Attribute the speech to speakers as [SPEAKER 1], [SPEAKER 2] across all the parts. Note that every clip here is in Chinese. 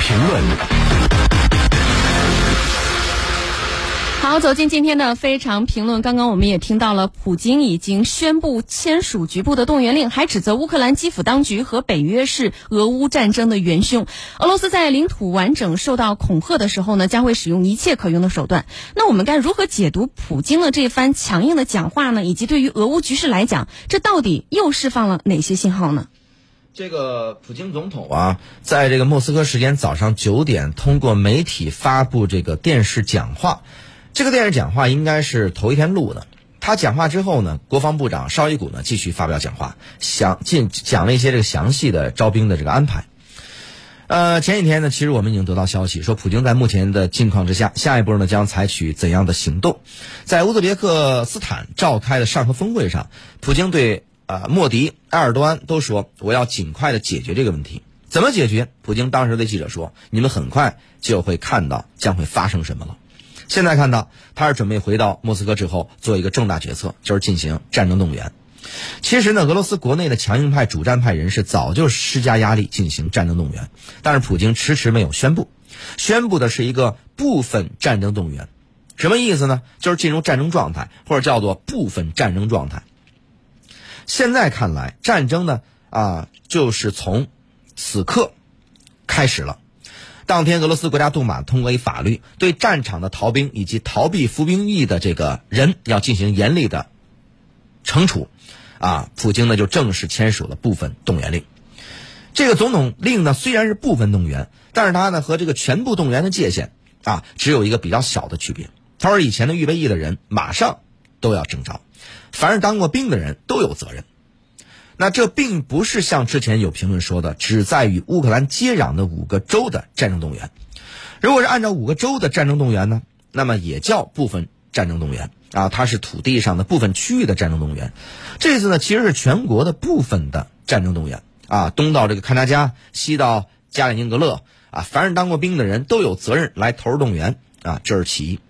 [SPEAKER 1] 评论。
[SPEAKER 2] 好，走进今天的非常评论。刚刚我们也听到了，普京已经宣布签署局部的动员令，还指责乌克兰基辅当局和北约是俄乌战争的元凶。俄罗斯在领土完整受到恐吓的时候呢，将会使用一切可用的手段。那我们该如何解读普京的这番强硬的讲话呢？以及对于俄乌局势来讲，这到底又释放了哪些信号呢？
[SPEAKER 3] 这个普京总统啊，在这个莫斯科时间早上九点，通过媒体发布这个电视讲话。这个电视讲话应该是头一天录的。他讲话之后呢，国防部长绍伊古呢继续发表讲话，详进讲了一些这个详细的招兵的这个安排。呃，前几天呢，其实我们已经得到消息，说普京在目前的境况之下，下一步呢将采取怎样的行动？在乌兹别克斯坦召开的上合峰会上，普京对啊莫迪、埃尔多安都说，我要尽快的解决这个问题。怎么解决？普京当时对记者说：“你们很快就会看到将会发生什么了。”现在看到他是准备回到莫斯科之后做一个重大决策，就是进行战争动员。其实呢，俄罗斯国内的强硬派、主战派人士早就施加压力进行战争动员，但是普京迟迟没有宣布，宣布的是一个部分战争动员，什么意思呢？就是进入战争状态，或者叫做部分战争状态。现在看来，战争呢啊，就是从此刻开始了。当天，俄罗斯国家杜马通过一法律，对战场的逃兵以及逃避服兵役的这个人要进行严厉的惩处。啊，普京呢就正式签署了部分动员令。这个总统令呢虽然是部分动员，但是他呢和这个全部动员的界限啊只有一个比较小的区别。他说以前的预备役的人马上都要征召，凡是当过兵的人都有责任。那这并不是像之前有评论说的，只在与乌克兰接壤的五个州的战争动员。如果是按照五个州的战争动员呢，那么也叫部分战争动员啊，它是土地上的部分区域的战争动员。这次呢，其实是全国的部分的战争动员啊，东到这个堪察加，西到加里宁格勒啊，凡是当过兵的人都有责任来投入动员啊，这是其一。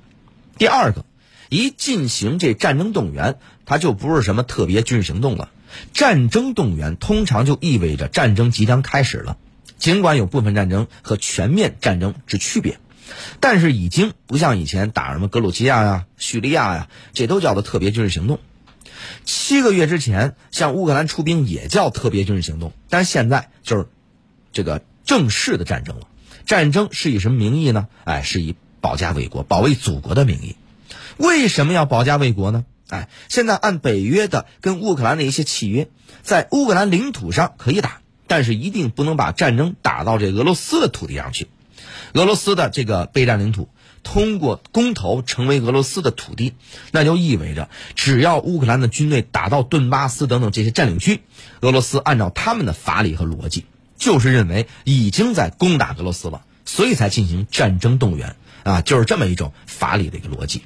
[SPEAKER 3] 第二个，一进行这战争动员，它就不是什么特别军事行动了。战争动员通常就意味着战争即将开始了，尽管有部分战争和全面战争之区别，但是已经不像以前打什么格鲁吉亚呀、叙利亚呀，这都叫做特别军事行动。七个月之前，向乌克兰出兵也叫特别军事行动，但现在就是这个正式的战争了。战争是以什么名义呢？哎，是以保家卫国、保卫祖国的名义。为什么要保家卫国呢？哎，现在按北约的跟乌克兰的一些契约，在乌克兰领土上可以打，但是一定不能把战争打到这俄罗斯的土地上去。俄罗斯的这个备战领土通过公投成为俄罗斯的土地，那就意味着只要乌克兰的军队打到顿巴斯等等这些占领区，俄罗斯按照他们的法理和逻辑，就是认为已经在攻打俄罗斯了，所以才进行战争动员啊，就是这么一种法理的一个逻辑。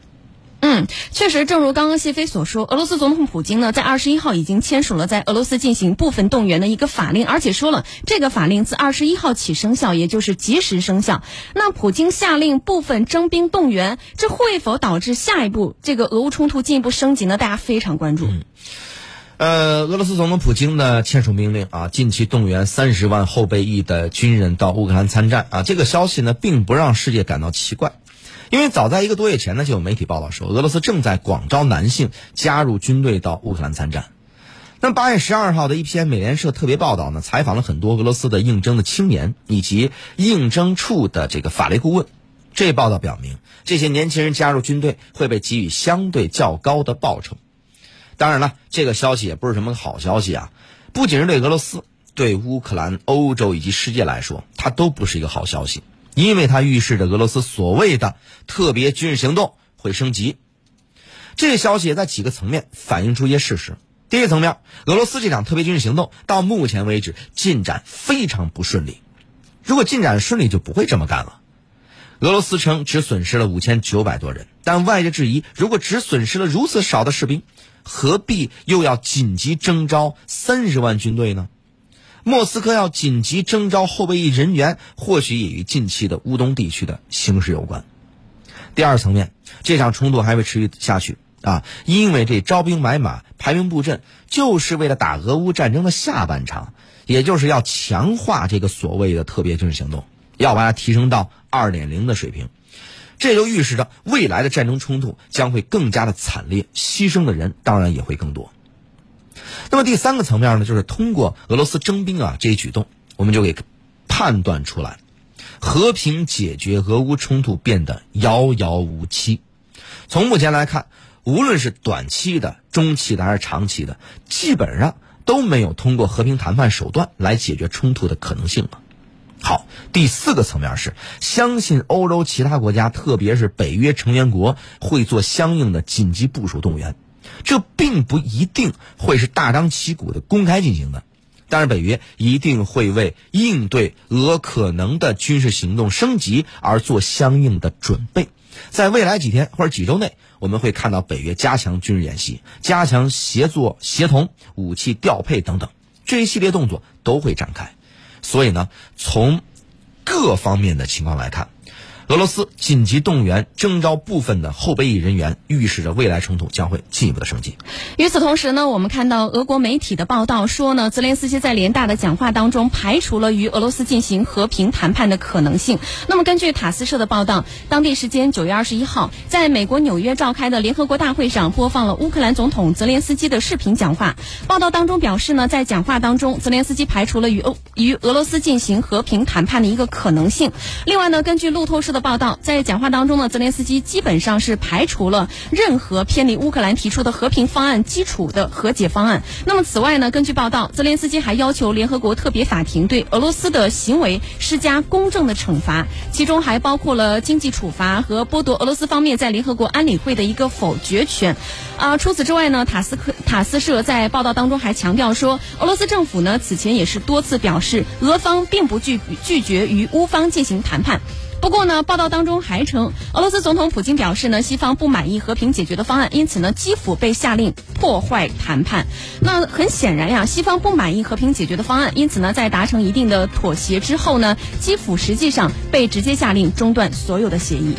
[SPEAKER 2] 嗯，确实，正如刚刚谢飞所说，俄罗斯总统普京呢，在二十一号已经签署了在俄罗斯进行部分动员的一个法令，而且说了这个法令自二十一号起生效，也就是即时生效。那普京下令部分征兵动员，这会否导致下一步这个俄乌冲突进一步升级呢？大家非常关注。
[SPEAKER 3] 呃，俄罗斯总统普京呢签署命令啊，近期动员三十万后备役的军人到乌克兰参战啊，这个消息呢，并不让世界感到奇怪。因为早在一个多月前呢，就有媒体报道说，俄罗斯正在广招男性加入军队到乌克兰参战。那八月十二号的一篇美联社特别报道呢，采访了很多俄罗斯的应征的青年以及应征处的这个法律顾问。这报道表明，这些年轻人加入军队会被给予相对较高的报酬。当然了，这个消息也不是什么好消息啊！不仅是对俄罗斯、对乌克兰、欧洲以及世界来说，它都不是一个好消息。因为它预示着俄罗斯所谓的特别军事行动会升级，这消息也在几个层面反映出一些事实。第一层面，俄罗斯这场特别军事行动到目前为止进展非常不顺利。如果进展顺利，就不会这么干了。俄罗斯称只损失了五千九百多人，但外界质疑：如果只损失了如此少的士兵，何必又要紧急征召三十万军队呢？莫斯科要紧急征召后备役人员，或许也与近期的乌东地区的形势有关。第二层面，这场冲突还会持续下去啊，因为这招兵买马、排兵布阵，就是为了打俄乌战争的下半场，也就是要强化这个所谓的特别军事行动。要把它提升到二点零的水平。这就预示着未来的战争冲突将会更加的惨烈，牺牲的人当然也会更多。那么第三个层面呢，就是通过俄罗斯征兵啊这一举动，我们就给判断出来，和平解决俄乌冲突变得遥遥无期。从目前来看，无论是短期的、中期的还是长期的，基本上都没有通过和平谈判手段来解决冲突的可能性了。好，第四个层面是相信欧洲其他国家，特别是北约成员国会做相应的紧急部署动员。这并不一定会是大张旗鼓的公开进行的，但是北约一定会为应对俄可能的军事行动升级而做相应的准备。在未来几天或者几周内，我们会看到北约加强军事演习、加强协作协同、武器调配等等这一系列动作都会展开。所以呢，从各方面的情况来看。俄罗斯紧急动员征召部分的后备役人员，预示着未来冲突将会进一步的升级。
[SPEAKER 2] 与此同时呢，我们看到俄国媒体的报道说呢，泽连斯基在联大的讲话当中排除了与俄罗斯进行和平谈判的可能性。那么，根据塔斯社的报道，当地时间九月二十一号，在美国纽约召开的联合国大会上播放了乌克兰总统泽连斯基的视频讲话。报道当中表示呢，在讲话当中，泽连斯基排除了与欧与俄罗斯进行和平谈判的一个可能性。另外呢，根据路透社的。报道，在讲话当中呢，泽连斯基基本上是排除了任何偏离乌克兰提出的和平方案基础的和解方案。那么，此外呢，根据报道，泽连斯基还要求联合国特别法庭对俄罗斯的行为施加公正的惩罚，其中还包括了经济处罚和剥夺俄罗斯方面在联合国安理会的一个否决权。啊，除此之外呢，塔斯克塔斯社在报道当中还强调说，俄罗斯政府呢此前也是多次表示，俄方并不拒拒绝与乌方进行谈判。不过呢，报道当中还称，俄罗斯总统普京表示呢，西方不满意和平解决的方案，因此呢，基辅被下令破坏谈判。那很显然呀，西方不满意和平解决的方案，因此呢，在达成一定的妥协之后呢，基辅实际上被直接下令中断所有的协议。